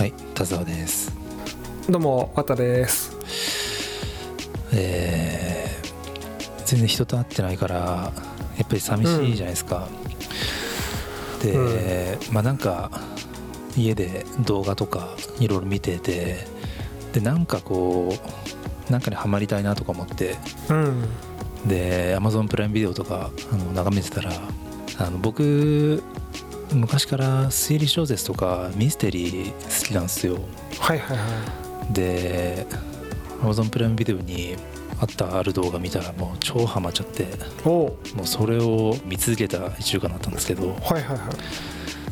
はい田沢です。どうもわたです。えー、全然人と会ってないからやっぱり寂しいじゃないですか、で、まあなんか家で動画とかいろいろ見ててでなんかこうなんかにハマりたいなとか思ってうん。で Amazon プライムビデオとかあの眺めてたらあの僕昔から推理小説とかミステリー好きなんですよ。はいはいはで Amazon プライムビデオにあったある動画見たらもう超ハマっちゃってもうそれを見続けた1週間だったんですけどはいはいはい。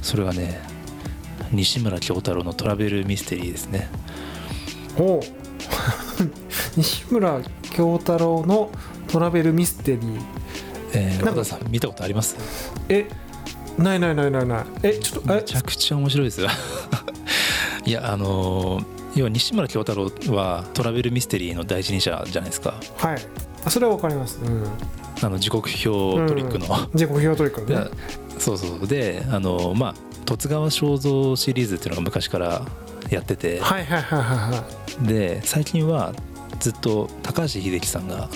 それがね西村京太郎のトラベルミステリーですね。お。う 西村京太郎のトラベルミステリー。えー、なんかさん見たことあります？えないないないないない。えちょっとえ？めちゃくちゃ面白いですよ。いやあのー要は西村京太郎はトラベルミステリーの第一人者じゃないですか。はい。あそれはわかります。うん。あの時刻表トリックの、自己表トリックのでねそうそうであのまあ十津川正蔵シリーズっていうのが昔からやってて。はいはいはいはいはい。で最近はずっと高橋英樹さんが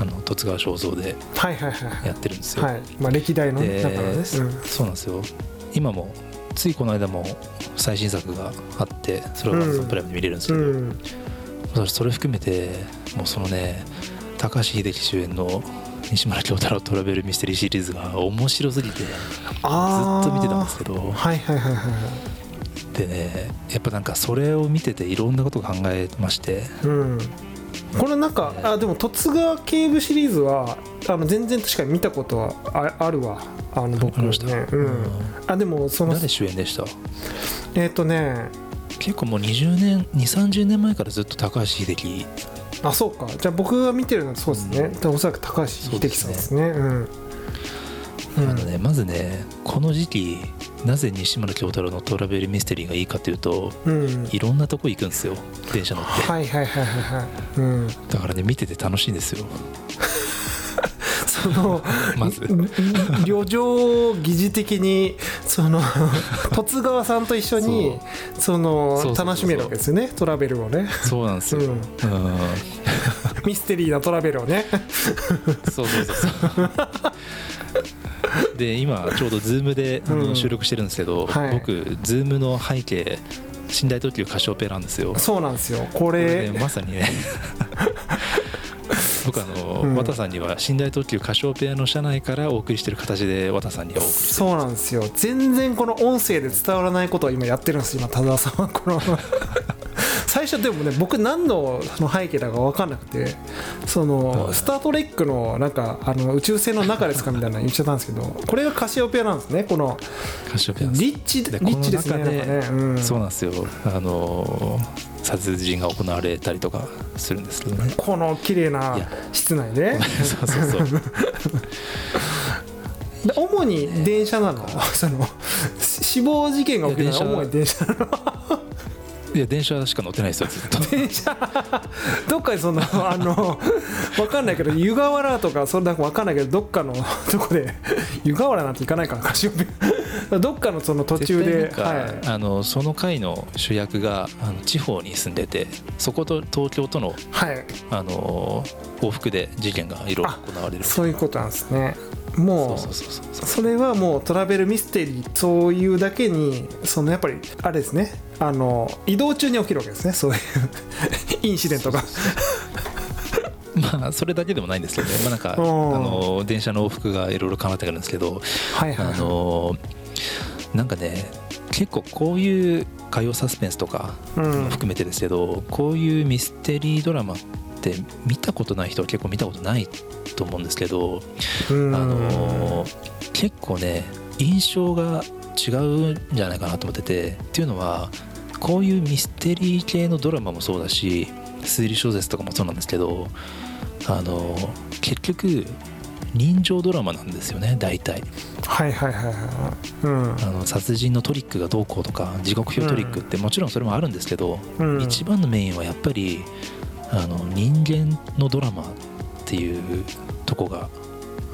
あの十津川正蔵ではいはいはい。やってるんですよ、はい。まあ歴代ので中のね、うん。そうなんですよ。今もついこの間も最新作があってそれを Amazon プライムで見れるんですけど、うん、それそれ含めてもうそのね高橋英樹主演の西村京太郎トラベルミステリーシリーズが面白すぎてずっと見てたんですけど。はいはいはいはいはい。でねやっぱなんかそれを見てていろんなことを考えましてうん、これなんかあでも十津川警部シリーズはあの全然確かに見たことはああるわ。あの僕ありました。ね、うん。うん。あでもその誰主演でした？えっ、とね。結構もう20年2 3 0年前からずっと高橋英樹。あそうか。じゃあ僕が見てるのはそうですね、でおそらく高橋英樹さんですね。うんあのねまずねこの時期なぜ西村京太郎のトラベルミステリーがいいかというとうん、うん、いろんなとこ行くんですよ電車乗って。はいはいはいはいはい。うん。だからね見てて楽しいんですよ。そのまず。旅情疑似的にその 十津川さんと一緒にその楽しめるわけですよねトラベルをね、そうなんですよ、ううんん、ミステリーなトラベルをね。そうそうそうそうで今ちょうど Zoom であのうん。収録してるんですけど、はい。僕 Zoom の背景寝台特急カシオペアなんですよ。そうなんですよ。ここれれねまさにね。僕あの、うん。綿さんには寝台特急カシオペアの車内からお送りしてる形で綿さんにはお送りしてる。そうなんですよ。全然この音声で伝わらないことを今やってるんです今田沢さんは。この最初でもね僕何のその背景だか分かんなくてその、はい。スター・トレックのなんかあの宇宙船の中ですかみたいなの言っちゃったんですけどこれがカシオペアなんですね。このカシオペアリッチリでッチですねね、うん、そうなんですよ。あの殺人が行われたりとかするんですけどね。この綺麗な室内で。そうそうそう。で主に電車なの？その死亡事件が起きたのは主に電車なの？いや電車しか乗ってないですよずっと。電車？どっかにその あのわかんないけど湯河原とかそんなわかんないけどどっかの とこで湯河原なんて行かないからどっかのその途中ではあのその回の主役があの地方に住んでてそこと東京とのい、はい、あの往復で事件がいろいろ行われる。そういうことなんですねもうそれはもうトラベルミステリーそういうだけにそのやっぱりあれですね。あの移動中に起きるわけですね。そういう インシデントが。まあそれだけでもないんですけどね、まあ、なんかあうん。の電車の往復がいろいろ変わってくるんですけど。あはいはいはい。のなんかね結構こういう火曜サスペンスとかうん含めてですけど、こういうミステリードラマって見たことない人は結構見たことないと思うんですけど、うん。あの結構ね印象が違うんじゃないかなと思っててっていうのはこういうミステリー系のドラマもそうだし推理小説とかもそうなんですけどあの結局人情ドラマなんですよね大体。はいはいはいはいうん。あの殺人のトリックがどうこうとか時刻表トリックってもちろんそれもあるんですけど、うん。一番のメインはやっぱりあの人間のドラマっていうとこが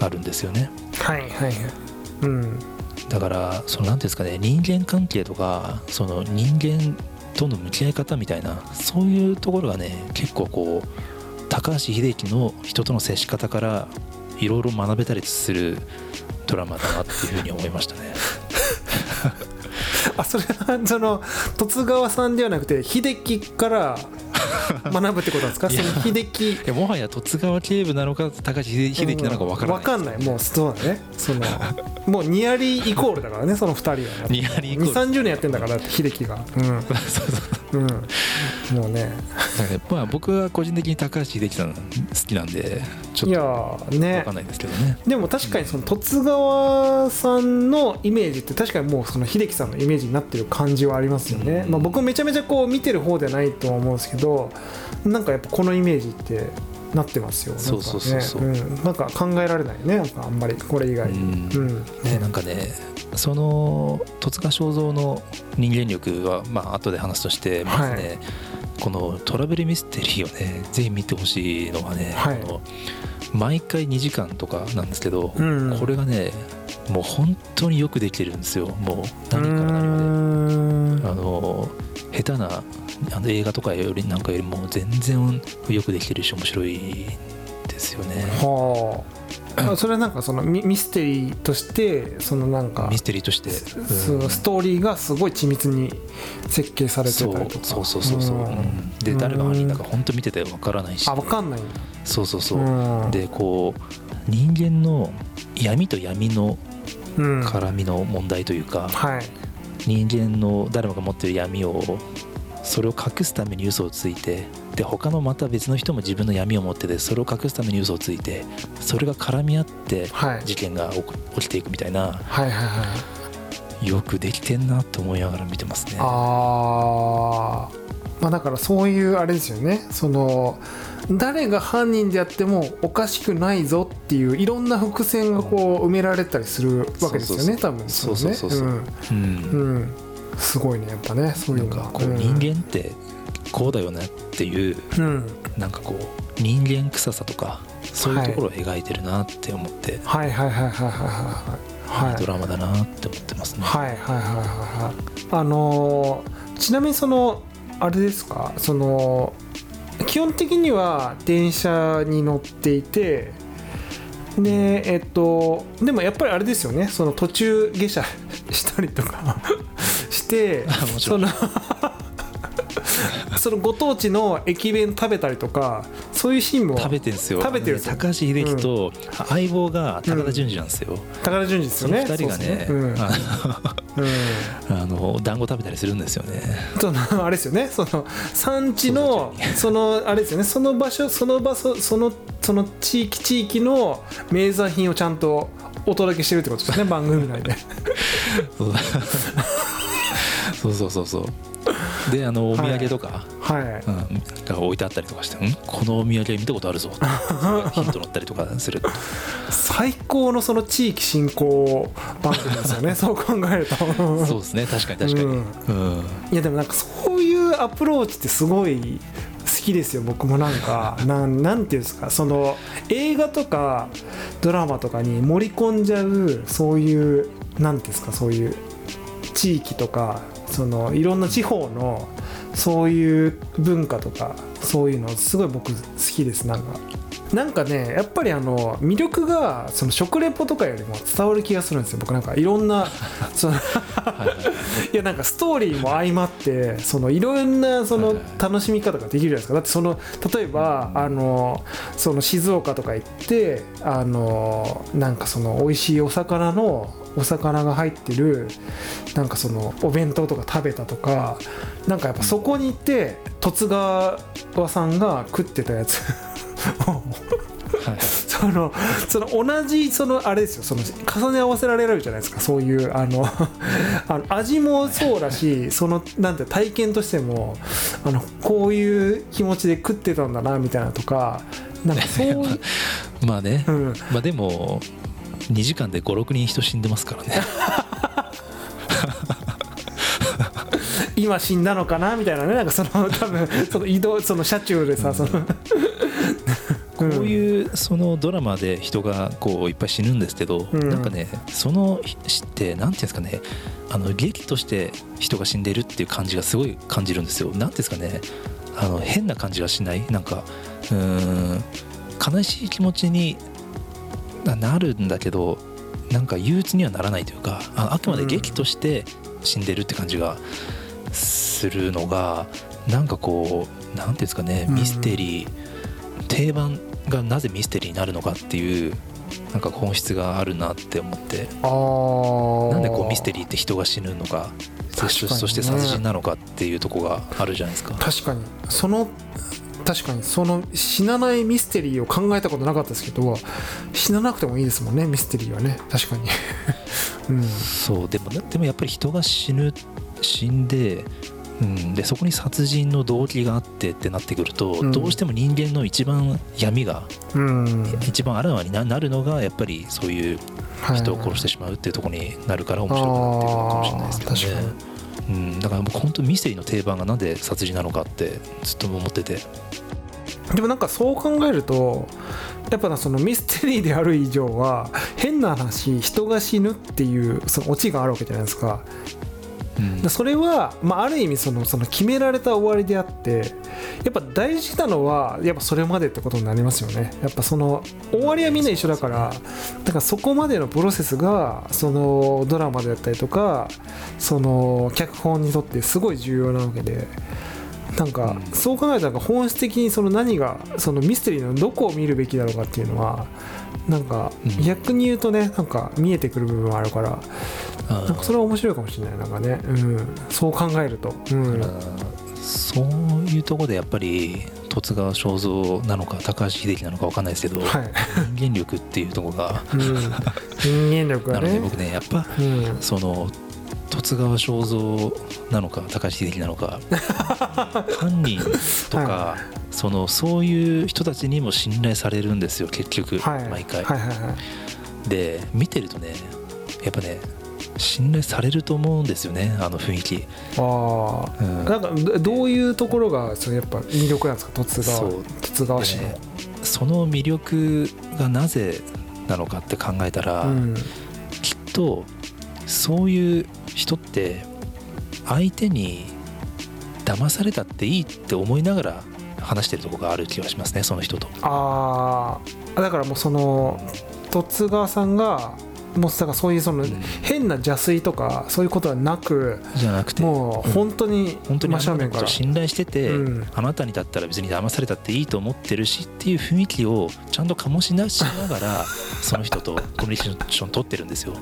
あるんですよね。はいはいはい。うん。だからその何ていうんですかね人間関係とかその人間との向き合い方みたいなそういうところがね結構こう高橋英樹の人との接し方からいろいろ学べたりするドラマだなっていうふうに思いましたね。あそれはその十津川さんではなくて秀樹から学ぶってことなんですか？その秀樹。いやもはや十津川警部なのか高橋英樹なのか分からない、わかんない。もうそうだね。そのもうニアリーイコールだからねその二人は。ニアリーイコール。2 3 0年やってんだから秀樹が。うん。そうそううん。もうね。だからまあ僕は個人的に高橋英樹さん好きなんでちょっいやね。分かんないですけどね。でも確かにその十津川さんのイメージって確かにもうその秀樹さんのイメージになってる感じはありますよね、うん。まあ、僕もめちゃめちゃこう見てる方ではないとは思うんですけどなんかやっぱこのイメージってなってますよ。そうそうそうそう。なんかねうん。なんか考えられないね。あんまりこれ以外。うにん。うん。ね、なんかねその戸塚正蔵の人間力はまあ後で話すとしてまずね、このトラベルミステリーをね ぜひ見てほしいのはね、はい。この毎回2時間とかなんですけど、うんこれがねもう本当によくできてるんですよ。もう何から何まで。あの下手なあの映画とかよりなんかよりも全然よくできてるし面白いですよね。はああそれはなんかそのミミステリーとしてそのなんかミステリーとして、そのストーリーがすごい緻密に設計されてたりとか。そうそうそうそう、んう。ん。で誰が犯人だか本当見ててわからないし。あ分かんない。そうそうそう、うん。でこう人間の闇と闇のうん絡みの問題というか、はい。人間の誰もが持ってる闇をそれを隠すために嘘をついてで他のまた別の人も自分の闇を持っててそれを隠すために嘘をついてそれが絡み合ってはい。事件が起きていくみたいなはいはいはいよくできてんなと思いながら見てますね。あー。まあだからそういうあれですよね。その誰が犯人であってもおかしくないぞっていういろんな伏線がこう埋められたりするわけですよね多分そうそうそうそうねう。ん。うん。うん。すごいねやっぱねそういなうんのかこう人間ってこうだよねっていううん。なんかこう人間臭さとかそういうところを描いてるなって思って、はい。はいはいはいはいはいはいドラマだなって思ってますね。はいはいはいはいはい。あのーちなみにそのあれですか？その基本的には電車に乗っていてでえっとでもやっぱりあれですよね。その途中下車したりとか してそのそのご当地の駅弁食べたりとかそういうシーンも食べてるんですよ。食べてるんですよ。高橋英樹と相棒が高田純次なんですよ、高田純次ですそのよね2人がね。そうん。あの 団子食べたりするんですよね。そのあれですよね。その産地のそのあれですよね。その場所その場所そのその地域地域の名産品をちゃんとお届けしてるってことですね。番組内で。そうそうそうそう であのお土産とか、はい。うん、が置いてあったりとかして「ん？このお土産見たことあるぞ」ヒント載ったりとかする最高のその地域振興番組ですよね。そう考えると。そうですね。確かに確かに、ううんん。いやでもなんかそういうアプローチってすごい好きですよ僕もなんか。なんなんていうんですか。その映画とかドラマとかに盛り込んじゃうそういうなんていうんですかそういう地域とかそのいろんな地方のそういう文化とかそういうのすごい僕好きですなんか。なんかねやっぱりあの魅力がその食レポとかよりも伝わる気がするんですよ。僕なんかいろんな そのは いやなんかストーリーも相まってそのいろんなその楽しみ方ができるじゃないですか。だってその例えばあのその静岡とか行ってあのなんかその美味しいお魚のお魚が入ってるなんかそのお弁当とか食べたとかなんかやっぱそこに行って十津川さんが食ってたやつ。をはい。そのその同じそのあれですよ。その重ね合わせられるじゃないですか。そういうあのあの味もそうだしそのなんて体験としてもあのこういう気持ちで食ってたんだなみたいなとかなんかそういう、まあね、うん、まあでも2時間で56人人死んでますからね。今死んだのかな？みたいなね。なんかその多分 その移動その車中でさ、その。こういうそのドラマで人がこういっぱい死ぬんですけど、うん。なんかねその死ってなんていうんですかね。あの劇として人が死んでるっていう感じがすごい感じるんですよ。なんていうんですかね。あの変な感じがしない？なんかうーん悲しい気持ちにななるんだけどなんか憂鬱にはならないというかああくまで劇として死んでるって感じがするのがなんかこうなんていうんですかねうん。ミステリー、定番がなぜミステリーになるのかっていうなんか本質があるなって思って。なんでこうミステリーって人が死ぬのかね。そそして殺人なのかっていうとこがあるじゃないですか。確かに。その確かにその死なないミステリーを考えたことなかったですけど死ななくてもいいですもんねミステリーはね。確かに。うん。そうでもでもやっぱり人が死ぬ死んで,、うん、でそこに殺人の動機があってってなってくると、うん。どうしても人間の一番闇がうん。一番あらわにななるのがやっぱりそういう人を殺してしまうっていうところになるから面白くなってるのかもしれないですけどあーね。うん、だから僕本当ミステリーの定番がなんで殺人なのかってずっと思ってて。でもなんかそう考えるとやっぱなそのミステリーである以上は変な話人が死ぬっていうそのオチがあるわけじゃないですか。うん。でそれは、まあ、ある意味そのその決められた終わりであってやっぱ大事なのはやっぱそれまでってことになりますよね。やっぱその終わりはみんな一緒だからだからそこまでのプロセスがそのドラマであったりとかその脚本にとってすごい重要なわけでなんかうん。そう考えたら本質的にその何がそのミステリーのどこを見るべきだろうかっていうのはなんかうん。逆に言うとねなんか見えてくる部分はあるからなんかそれは面白いかもしれない。なんかね、うん、そう考えると、うん、そういうところでやっぱり十津川正蔵なのか高橋秀樹なのか分かんないですけど、はい、人間力っていうところがうん、人間力がね。なので僕ねやっぱうん、その十津川正蔵なのか高橋秀樹なのか 犯人とか、はそのそういう人たちにも信頼されるんですよ結局、はい。毎回。はいはいはい。で見てるとねやっぱね信頼されると思うんですよねあの雰囲気。ああうん。なんかどどういうところがそのやっぱ魅力なんですか？十津川そう。十津川市の、でねその魅力がなぜなのかって考えたら、うん。きっとそういう人って相手に騙されたっていいって思いながら話してるとこがある気がしますねその人と。ああだからもうその十津川さんがもうだからそういうそのうん。変な邪推とかそういうことはなくじゃなくてもう本当に本当にあ真正面から。信頼してて、うん。あなたにだったら別に騙されたっていいと思ってるしっていう雰囲気をちゃんと醸し出しながら その人とコミュニケーション取ってるんですよ。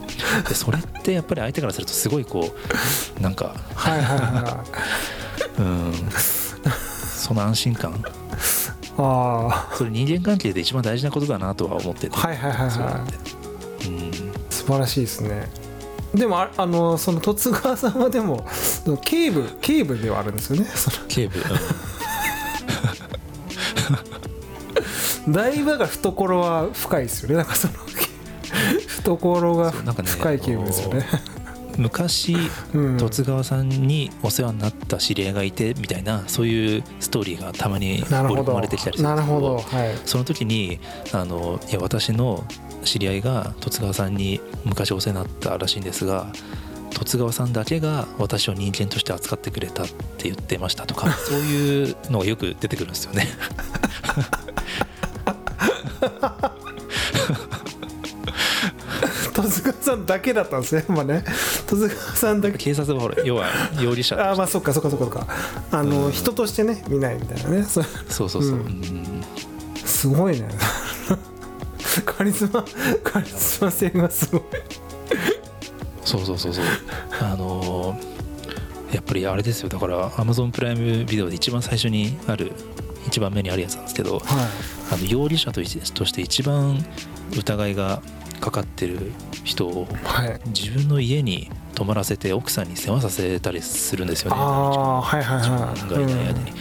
でそれってやっぱり相手からするとすごいこうなんかはいはいはうん。その安心感。いあそれ人間関係で一番大事なことだなとは思ってて、あはいはいはいはい素晴らしいですね。でもああのその十津川さんはでも警部警部ではあるんですよね。その警部、だいぶだから懐は深いですよね。なんかその懐が深い警部ですよね。うん昔うん。十津川さんにお世話になった知り合いがいてみたいなそういうストーリーがたまになるほど織り込まれてきたりするんなるですけどほど。はい。その時にあのいや私の知り合いが十津川さんに昔お世話になったらしいんですが十津川さんだけが私を人間として扱ってくれたって言ってましたとか そういうのがよく出てくるんですよね。十津川さんだけだったんですねまあね。十津川さんだけ。警察はほら要は容疑者ああまあそっかそっかそっかそっか。あの、うん。人としてね見ないみたいなね。そうそうそうそう、うん。うん。すごいね カリスマカリスマ性がすごい。そうそうそうそう。あのーやっぱりあれですよ。だから Amazon プライムビデオで一番最初にある一番目にあるやつなんですけどはい。あの容疑者として一番疑いがかかってる人をはい。自分の家に泊まらせて奥さんに世話させたりするんですよね。ああはいはい自はい。分がいない間に、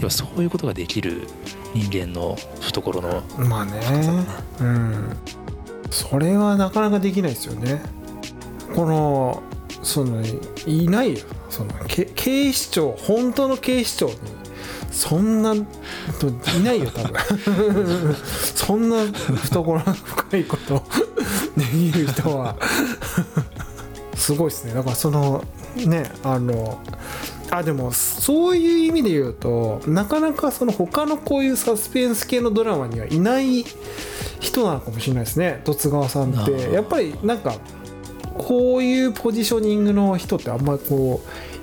要はそういうことができる人間の懐のうんまあね。うん。それはなかなかできないですよね。このそのいないよ。そのけ警視庁本当の警視庁にそんないないよ多分。そんな懐の深いこと できる人は。すごいですね。だからそのねあのあでもそういう意味で言うとなかなかその他のこういうサスペンス系のドラマにはいない人なのかもしれないですね。十津川さんって。やっぱりなんかこういうポジショニングの人ってあんまりこ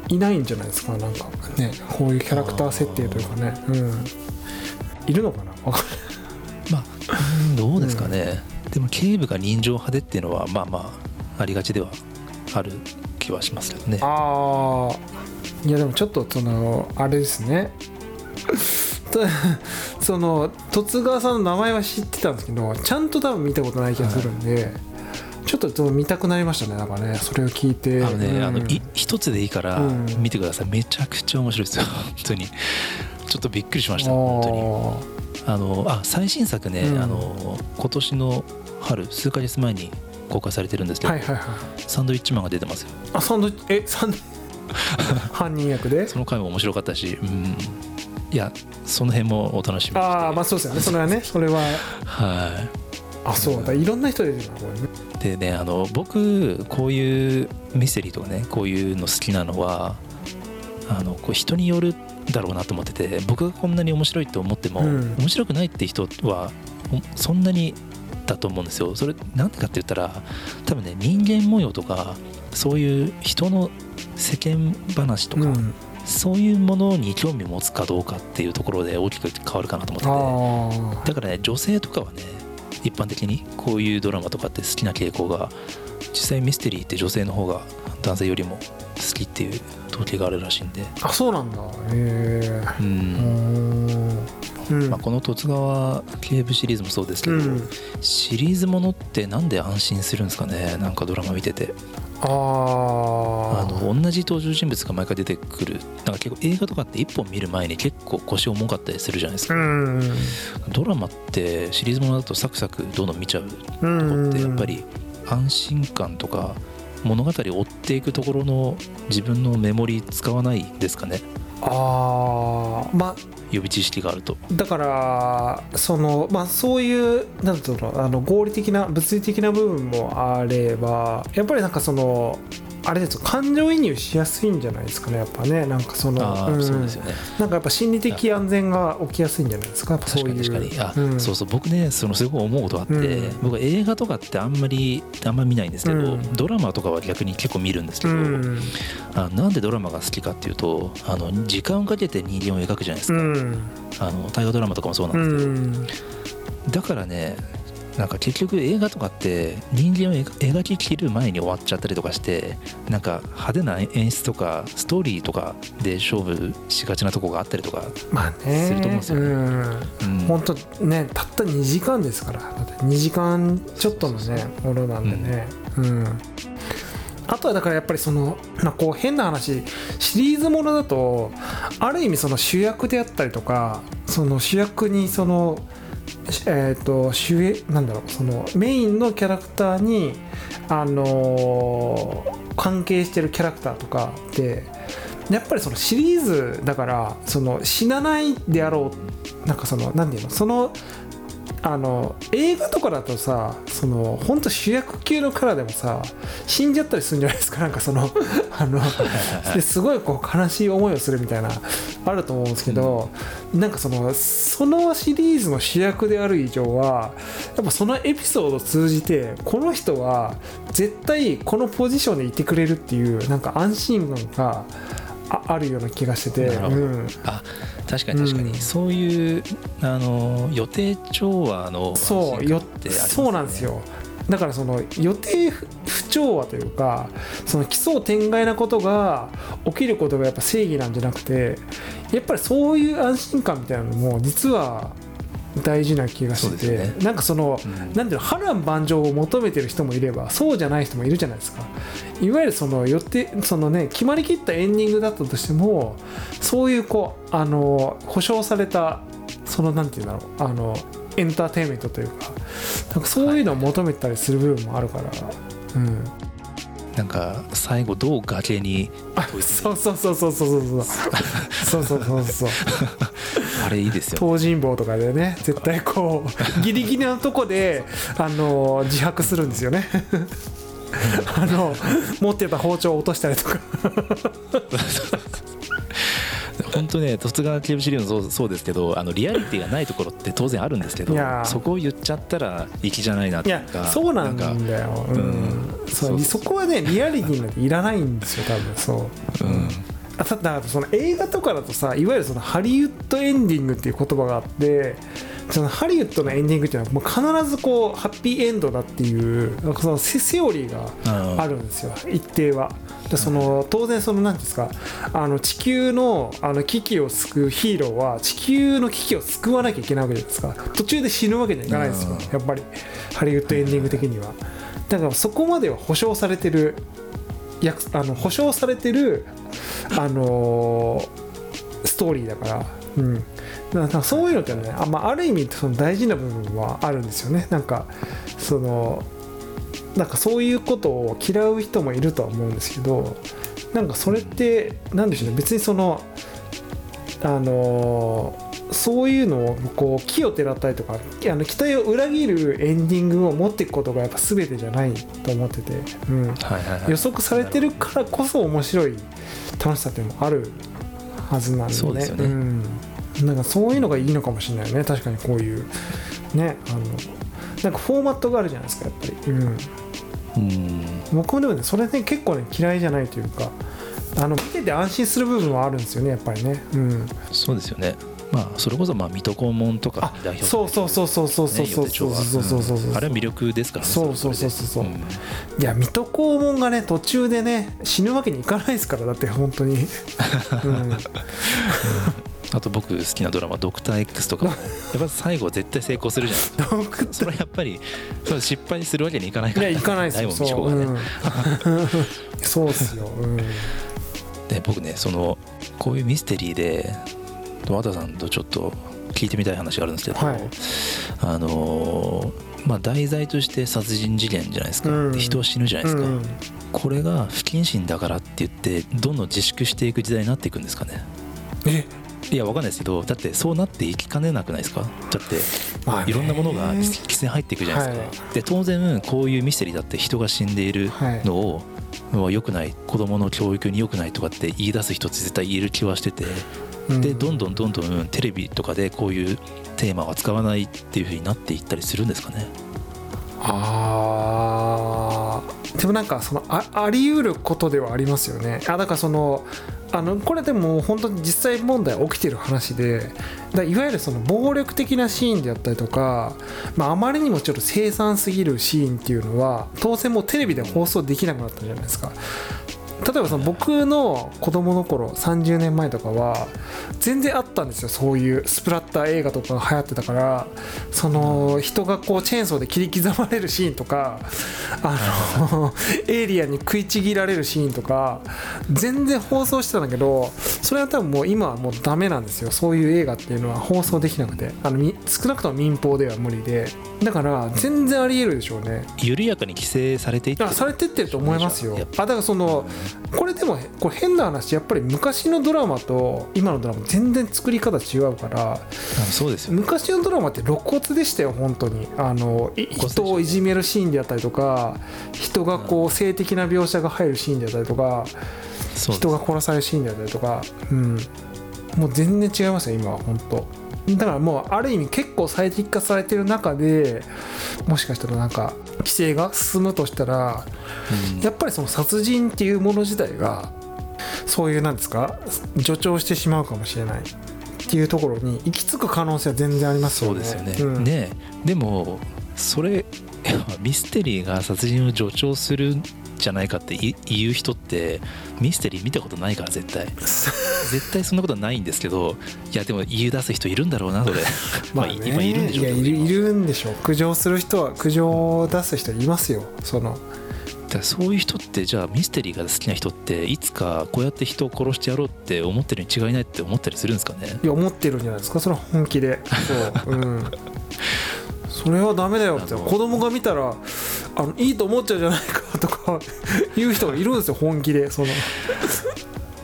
ういないんじゃないですか？なんかね。こういうキャラクター設定というかね。うん。いるのかな？わかんない。まあうんどうですかね、でも警部が人情派でっていうのはまあまあありがちではある気はしますけどね。ああいやでもちょっとそのあれですね。とその十津川さんの名前は知ってたんですけどちゃんと多分見たことない気がするんで、ちょっとちょっと見たくなりましたねなんかね。それを聞いて。あのね、うん。あのい一つでいいからうん。見てください、めちゃくちゃ面白いですよ。本当に。ちょっとびっくりしました本当に。あのあ最新作ね、うん。あの今年の春数ヶ月前に公開されてるんですけど、はいはいはい。サンドウィッチマンが出てますよ。あサンドえサンド 犯人役で？その回も面白かったし、うん、いやその辺もお楽しみああまあそうですよね。それはねそれは。はあそうだ。いろんな人出てるなこれね。いでねあの僕こういうミステリーとかねこういうの好きなのはあのこう人によるだろうなと思ってて僕がこんなに面白いと思っても、うん。面白くないって人はおそんなにだと思うんですよ。それなんでかって言ったら多分ね人間模様とかそういう人の世間話とか、うん。そういうものに興味を持つかどうかっていうところで大きく変わるかなと思ってて。あだからね女性とかはね一般的にこういうドラマとかって好きな傾向が実際ミステリーって女性の方が男性よりも好きっていう統計があるらしいんで、ああそうなんだ。へえうんまあ、この十津川警部シリーズもそうですけど、うん。シリーズものってなんで安心するんですかね？なんかドラマ見てて。あの同じ登場人物が毎回出てくる。なんか結構映画とかって一本見る前に結構腰重かったりするじゃないですか、うん。ドラマってシリーズものだとサクサクどんどん見ちゃううとこんってやっぱり安心感とか物語を追っていくところの自分のメモリー使わないですかね？ああまあ予備知識があると。だからそのまあそういうなんていうのあの合理的な物理的な部分もあればやっぱりなんかそのあれですよ。感情移入しやすいんじゃないですかねやっぱね。なんかそのん。そうですよね。なんかやっぱ心理的安全が起きやすいんじゃないですかやっぱそういう確かに確かに。あ、うん。そうそう僕ねそのすごい思うことがあって、うん。僕は映画とかってあんまりあんまり見ないんですけど、うん。ドラマとかは逆に結構見るんですけうど、ん。あなんでドラマが好きかっていうとあの時間をかけて人間を描くじゃないですうか、ん。あの大河ドラマとかもそうなんうですけど、ん。だからねなんか結局映画とかって人間を描描ききる前に終わっちゃったりとかしてなんか派手な演出とかストーリーとかで勝負しがちなとこがあったりとか、まあねすると思うんですよね。うんうん。本当ねたった2時間ですから。だって2時間ちょっとのねものなんでね。うん、あとはだからやっぱりその、まあ、こう変な話シリーズものだとある意味その主役であったりとかその主役にそのえー、と主演なんだろうそのメインのキャラクターにあのー関係してるキャラクターとかってやっぱりそのシリーズだからその死なないであろうなんかその何て言うのそのあの映画とかだとさその本当主役級のキャラでもさ死んじゃったりするんじゃないですか？なんかそのあのですごいこう悲しい思いをするみたいなあると思うんですけど、なんかそのそのシリーズの主役である以上はやっぱそのエピソードを通じてこの人は絶対このポジションでいてくれるっていうなんか安心感がああるような気がしてて、うん、あ確かに確かに、うん。そういうあの予定調和のそうよね。そうなんですよ。だからその予定不不調和というかその奇想天外なことが起きることがやっぱ正義なんじゃなくてやっぱりそういう安心感みたいなのも実は大事な気がして。ね。なんかその、うん。なんていうの波乱万丈を求めてる人もいればそうじゃない人もいるじゃないですか。いわゆるその予定そのね決まりきったエンディングだったとしてもそういうこうあの保証されたそのなんていうんだろうあのエンターテインメントというかなんかそういうのを求めたりする部分もあるから、うん。ななんか最後どう崖にあそうそうそうそうそうそうそう。そうそうそうそう あれいいですよ。東尋坊とかでね絶対こう ギリギリのとこであの自白するんですよね。あの持ってた包丁を落としたりとか。本当ね十津川警部シリーズもそうですけどあのリアリティがないところって当然あるんですけどそこを言っちゃったら粋じゃないなっいやていうかそうなんだかよ、うん。うん。そこはねリアリティなんていらないんですよ多分。そう。うんだからその映画とかだとさいわゆるそのハリウッドエンディングっていう言葉があってそのハリウッドのエンディングっていうのはもう必ずこうハッピーエンドだっていうそのセセオリーがあるんですよ。一定は。でその当然その何ですかあの地球のあの危機を救うヒーローは地球の危機を救わなきゃいけないわけじゃないですか。途中で死ぬわけにはいかないですよ。やっぱり。ハリウッドエンディング的には。だからそこまでは保証されてる約あの保証されてるあのーストーリーだから、うん、そういうのってねあ,、まあ、ある意味その大事な部分はあるんですよね。なんかそのなんかそういうことを嫌う人もいるとは思うんですけどなんかそれってなんでしょうね。別にそのあのーそういうのをこう木をてらったりとかあの期待を裏切るエンディングを持っていくことがやっぱ全てじゃないと思ってて、うん、はいはいはい。予測されてるからこそ面白い楽しさっていうのもあるはずなんでね。そうですよね。ん、なんかそういうのがいいのかもしれないよね。確かにこういうねあのなんかフォーマットがあるじゃないですかやっぱり、うん、うん。僕もでもねそれね結構ね嫌いじゃないというかあの見てて安心する部分はあるんですよねやっぱりね、うん、そうですよねまあそれこそまあ水戸黄門とかあ代表そうそうそうそうそうそうそうそうそうそうそうそうあれは魅力ですからねそうそうそうそうそう。れでん。いや水戸黄門がね途中でね死ぬわけにいかないですからだって本当に、うん、あと僕好きなドラマ「ドクター X」とかも やっぱ最後絶対成功するじゃないですかそれはやっぱりそれ失敗するわけにいかないからいや行かないです。よそう、ね、うん、そうっすよ、うん、で僕ねそのこういうミステリーで和田さんとちょっと聞いてみたい話があるんですけど、はい。あのーまあ題材として殺人事件じゃないですか、うん。で人は死ぬじゃないですか、うん。これが不謹慎だからって言ってどんどん自粛していく時代になっていくんですかね。え？いやわかんないですけどだってそうなっていきかねなくないですか？だっていろんなものが規制入っていくじゃないですか、はで当然こういうミステリーだって人が死んでいるはい。のを、まあ良くない子供の教育に良くないとかって言い出す人って絶対言える気はしてて。うんでどんどんどんどんテレビとかでこういうテーマは使わないっていう風になっていったりするんですかね。あー。でもなんかそのああり得ることではありますよね。あだからそのあのこれでも本当に実際問題起きてる話でだいわゆるその暴力的なシーンであったりとか、まあ、あまりにもちょっと凄惨すぎるシーンっていうのは当然もうテレビで放送できなくなったじゃないですか例えばその僕の子供の頃30年前とかは全然会ったんですよそういうスプラッター映画とかが流行ってたから。その人がこうチェーンソーで切り刻まれるシーンとかあのエイリアンに食いちぎられるシーンとか全然放送してたんだけどそれは多分もう今はもうダメなんですよ。そういう映画っていうのは放送できなくて。あのみ少なくとも民放では無理で。だから全然ありえるでしょうね。緩やかに規制されていってあされてってると思いますよ。あだからそのこれでもこれ変な話やっぱり昔のドラマと今のドラマ全然作り方違うからあそうですよ昔のドラマって露骨でしたよ本当に。あの人をいじめるシーンであったりとか人がこう性的な描写が入るシーンであったりとか人が殺されるシーンであったりとかうん。もう全然違いますよ今は本当だからもうある意味結構最適化されてる中でもしかしたらなんか規制が進むとしたらうん。やっぱりその殺人っていうもの自体がそういうなんですか助長してしまうかもしれない。っていうところに行き着く可能性は全然ありますよね。そうですよね、うん。ねでもそれミステリーが殺人を助長するんじゃないかってい言う人ってミステリー見たことないから絶対。絶対そんなことはないんですけどいやでも言い出す人いるんだろうなそれ。まあね。今いるんでしょうけどいやいるんでしょう。苦情する人は苦情を出す人いますよ。その。だそういう人ってじゃあミステリーが好きな人っていつかこうやって人を殺してやろうって思ってるに違いないって思ったりするんですかね？いや思ってるんじゃないですか？それは本気で。そう。うん それはダメだよって子供が見たらあのいいと思っちゃうじゃないかとか言う人がいるんですよ本気でその。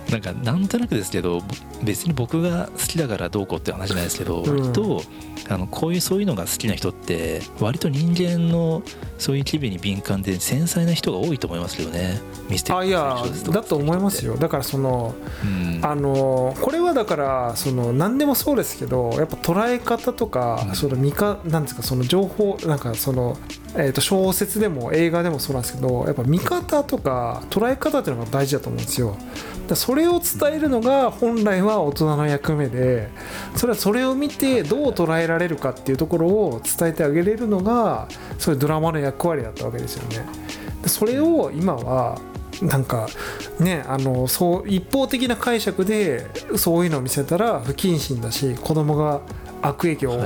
なんかなんとなくですけど別に僕が好きだからどうこうって話じゃないですけど、うん。割とあのこういうそういうのが好きな人って割と人間のそういう機微に敏感で繊細な人が多いと思いますけどね。ミステリーあいやだと思いますよ。だからそのうん。あのこれはだからその何でもそうですけどやっぱ捉え方とか、うん。その見かなんですかその情報なんかその、えー、と小説でも映画でもそうなんですけどやっぱ見方とか捉え方っていうのが大事だと思うんですよ。だそれを伝えるのが本来は大人の役目でそれはそれを見てどう捉えられるかっていうところを伝えてあげれるのがそういうドラマの役割だったわけですよね。でそれを今はなんかねあのそう一方的な解釈でそういうのを見せたら不謹慎だし子供が悪影響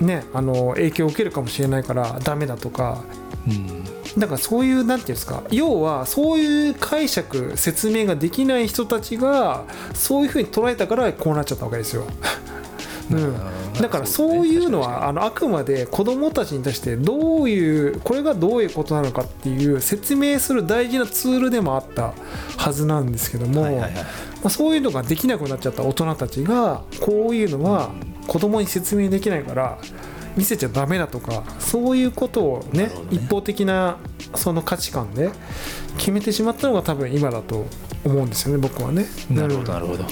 ね、あの影響を受けるかもしれないからダメだとか。うん。だからそういうなんていうんですか。要はそういう解釈説明ができない人たちがそういうふうに捉えたからこうなっちゃったわけですよ。うん。だからそういうのはあのあくまで子どもたちに対してどういうこれがどういうことなのかっていう説明する大事なツールでもあったはずなんですけども、まあ、そういうのができなくなっちゃった大人たちがこういうのは子供に説明できないから見せちゃダメだとかそういうことをねね。一方的なその価値観で決めてしまったのが多分今だと思うんですよね僕はね。なるほど。なるほど。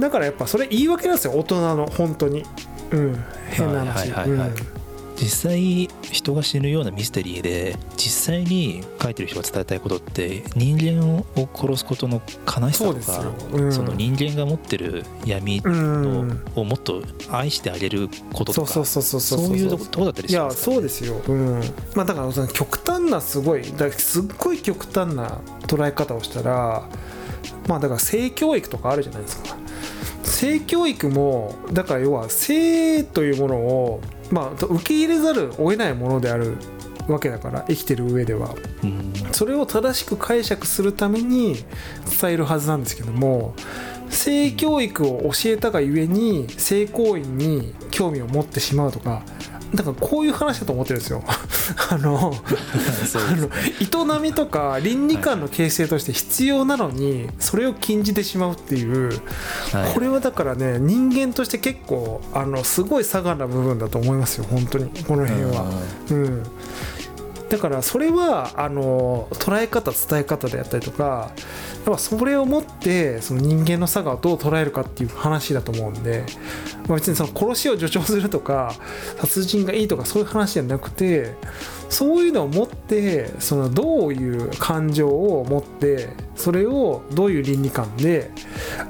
だからやっぱそれ言い訳なんですよ大人の本当に。うん、変な話。うん。ー実際人が死ぬようなミステリーで実際に書いてる人が伝えたいことって人間を殺すことの悲しさとか、うん。その人間が持ってる闇うのん。をもっと愛してあげることとかそうそうそうそうそう。そういうとこだったりいやしますそうですよ、うん。まあ、だからその極端なすごいだすっごい極端な捉え方をしたらまあだから性教育とかあるじゃないですか。性教育もだから要は性というものを、まあ、受け入れざるを得ないものであるわけだから生きてる上では。うん。それを正しく解釈するために伝えるはずなんですけども性教育を教えたがゆえに性行為に興味を持ってしまうとかだからこういう話だと思ってるんですよ。あの あの営みとか倫理観の形成として必要なのにそれを禁じてしまうっていう。はい。これはだからね人間として結構あのすごい差がな部分だと思いますよ。本当に。この辺は。うん、だからそれはあの捉え方伝え方であったりとかやっぱそれをもってその人間の差がどう捉えるかっていう話だと思うんで、まあ、別にその殺しを助長するとか殺人がいいとかそういう話じゃなくてそういうのを持ってそのどういう感情を持ってそれをどういう倫理観で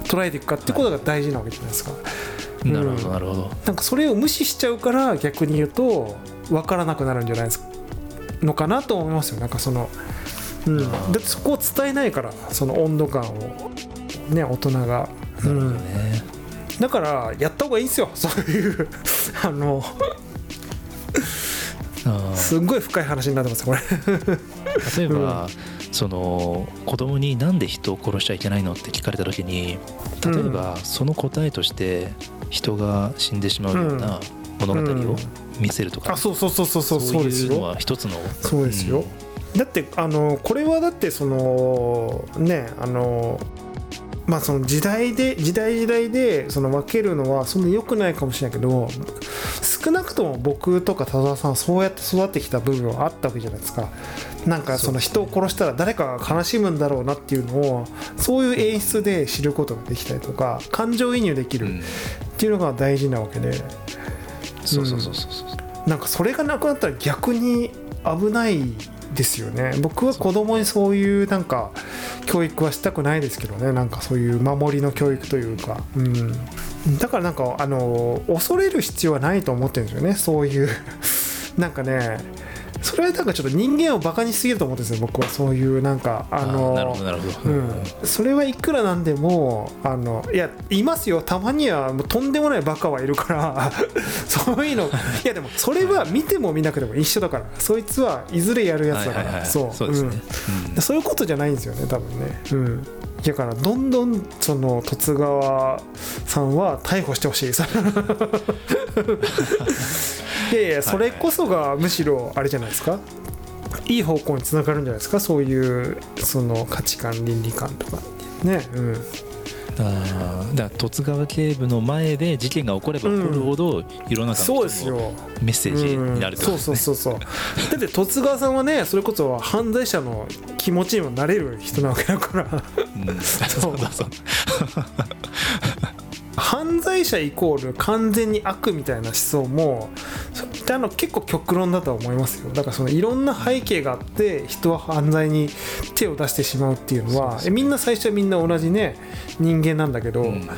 捉えていくかってことが大事なわけじゃないですか。うんなるほどなるほど。なんかそれを無視しちゃうから逆に言うと分からなくなるんじゃないですかのかなと思いますよ。なんかその、うん、だあー。ってそこを伝えないからその温度感をね大人が、うんね、だからやった方がいいんですよ。そういう あのすっごい深い話になってますこれ。例えば、その子供になんで人を殺しちゃいけないのって聞かれた時に例えばその答えとして人が死んでしまうような物語を見せるとか、あそうそうそうそうそうそうですいうのよは一つのそうですよ、だってあのこれはだってそのねあのまあその時代で時代時代でその分けるのはそんな良くないかもしれないけど少なくとも僕とか田沢さんはそうやって育ってきた部分はあったわけじゃないですか。なんかその人を殺したら誰かが悲しむんだろうなっていうのをそういう演出で知ることができたりとか感情移入できるうん。っていうのが大事なわけでそうそうそうそうそうなんかそれがなくなったら逆に危ないですよね。僕は子供にそういうなんか教育はしたくないですけどね。なんかそういう守りの教育というか、うん、だからなんかあの恐れる必要はないと思ってるんですよね。そういう。なんかねそれはなんかちょっと人間をバカにしすぎると思ってるんですよ僕は。そういうなんかああのーなるほどなるほど、うん、それはいくらなんでもあのいやいますよ。たまにはもうとんでもないバカはいるから そういうの。いやでもそれは見ても見なくても一緒だからそいつはいずれやるやつだから、そう。そうですね、うん。そういうことじゃないんですよね多分ね、うん、だからどんどんその十津川さんは逮捕してほしい。いやいやそれこそがむしろあれじゃないですか。いい方向につながるんじゃないですか。そういうその価値観倫理観とかね。うんあーだから十津川警部の前で事件が起これば起こるほど世の中そうの人のですよ。メッセージになるってことそうですねそうそうそう。だって十津川さんはねそれこそ犯罪者の気持ちにもなれる人なわけだから。うん。そうそう。そう 犯罪者イコール完全に悪みたいな思想もあの結構極論だとは思いますよ。だからそのいろんな背景があって人は犯罪に手を出してしまうっていうのはえみんな最初はみんな同じね人間なんだけど、うん。だ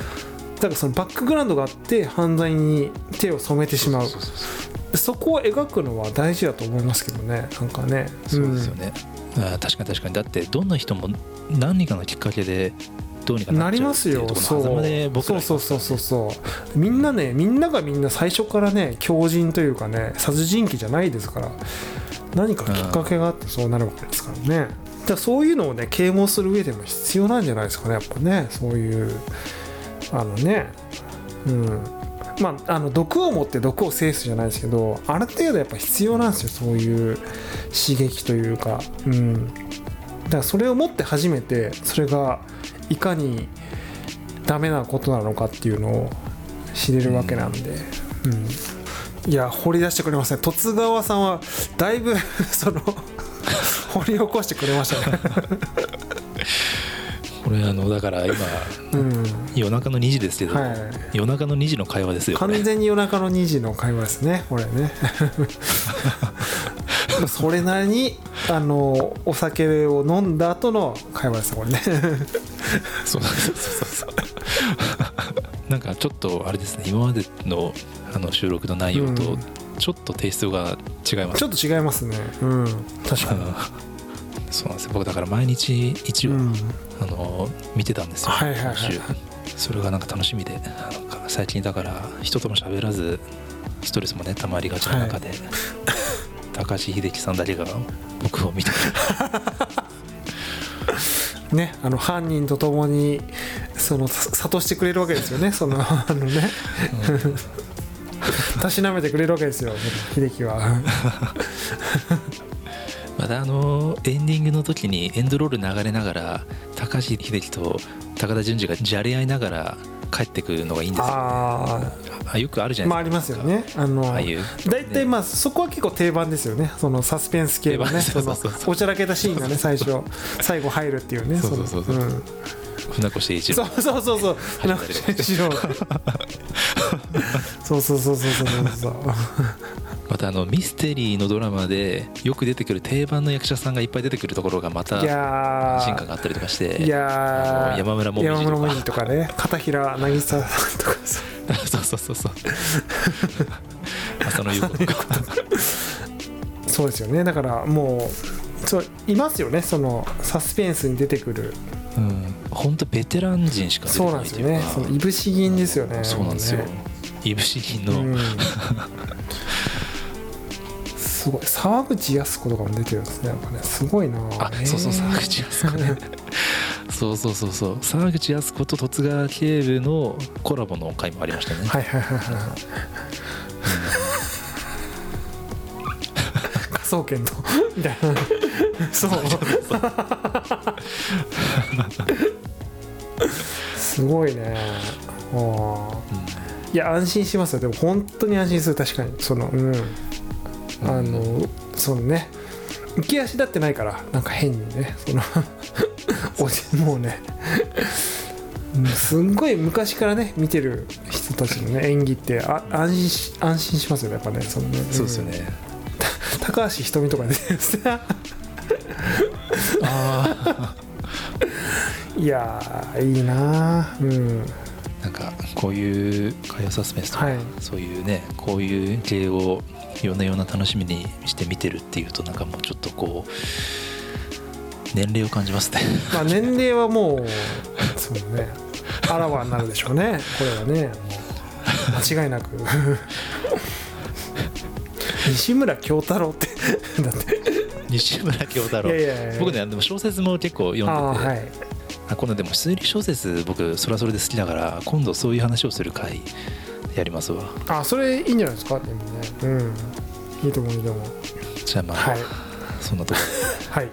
からそのバックグラウンドがあって犯罪に手を染めてしまう。そこを描くのは大事だと思いますけどねなんかね。そうですよね、あー確かに確かに。だってどんな人も何かのきっかけでどうにかなりますよそうそうそうそうそう。みんなねみんながみんな最初からね強靭というかね殺人鬼じゃないですから何かきっかけがあってそうなるわけですからね。だからそういうのをね啓蒙する上でも必要なんじゃないですかねやっぱね。そういうあのね。うん。まあ、あの毒を持って毒を制すじゃないですけどある程度やっぱ必要なんですよそういう刺激というか、うん、だからそれを持って初めてそれがいかにダメなことなのかっていうのを知れるわけなんで、うん。いや掘り出してくれません。十津川さんはだいぶ その 掘り起こしてくれましたね、これあのだから今うん。夜中の2時ですけど、はい、夜中の2時の会話ですよ完全に夜中の2時の会話ですねこれね それなりにあのお酒を飲んだ後の会話 ですこれね。そうそうそうそう。なんかちょっとあれですね。今までのあの収録の内容うとん。ちょっとテイストが違います、ちょっと違いますね。うん。確かに、そうなんですよ。僕だから毎日一応、うん、あの見てたんですよ、はいはいはい。それがなんか楽しみで最近だから人とも喋らずストレスもねたまりがちな中で、高橋秀樹さんだけが僕を見てくれ ねあの犯人と共にそのさ諭してくれるわけですよね。そのあのね。たしなめてくれるわけですよ秀樹は。またあのエンディングの時にエンドロール流れながら高橋秀樹と高田純次がじゃれ合いながら帰ってくるのがいいんですよ。ああよくあるじゃあまあありないでかますすよね。あのああいう。大体まあそこは結構定番ですよね。そのサスペンス系のねおちゃらけたシーンがね最初最後入るっていうね。そうそうそうそう。のん。船越英一郎。そうそうそうそう。船越一郎。そうそうそうそうそうそうそうまたあのミステリーのドラマでよく出てくる定番の役者さんがいっぱい出てくるところがまた進化があったりとかしていや山村もみじとか。とかね片平渚さんとかさ。そうそうそうそう。浅野ゆう子と。かそうですよね。だからもうそういますよね。そのサスペンスに出てくる。うん。本当ベテラン人しかそうこなんですよね。そのいぶし銀ですよね。そうなんですよ。いぶし銀の、うん すごい。沢口靖子とかも出てるんですね。なんかねすごいなあ。そうそう沢口靖子ね。そうそうそうそう。沢口靖子と十津川警部のコラボの回もありましたね、はいはいはいはい。科捜研とみたいな。そうすごいね。あー。いや安心しますよ。でも本当に安心する。確かに。そのうんあのそのね。浮き足立ってないからなんか変にねその おじもうね。うんすんごい昔からね見てる人たちのね演技ってあ安心し安心しますよねやっぱねそのね。そうですよね、高橋ひとみとか出てるんですね。あいやーいいなー。うん。あなんかこういう火曜サスペンスとか、はい。そういうねこういう系をいろんなような楽しみにして見てるっていうとなんかもうちょっとこう年齢を感じますね。まあ年齢はもう そうね。あらわになるでしょうね。これはね。間違いなく。西村京太郎って。だって。西村京太郎。僕ねでも小説も結構読んでて、はい。あ今度でも推理小説僕それはそれで好きだから今度そういう話をする回やりますわ。あそれいいんじゃないですか？でもね。うん。いいと思ういいと思うじゃあまあ、はい。そんなとこ。ろではい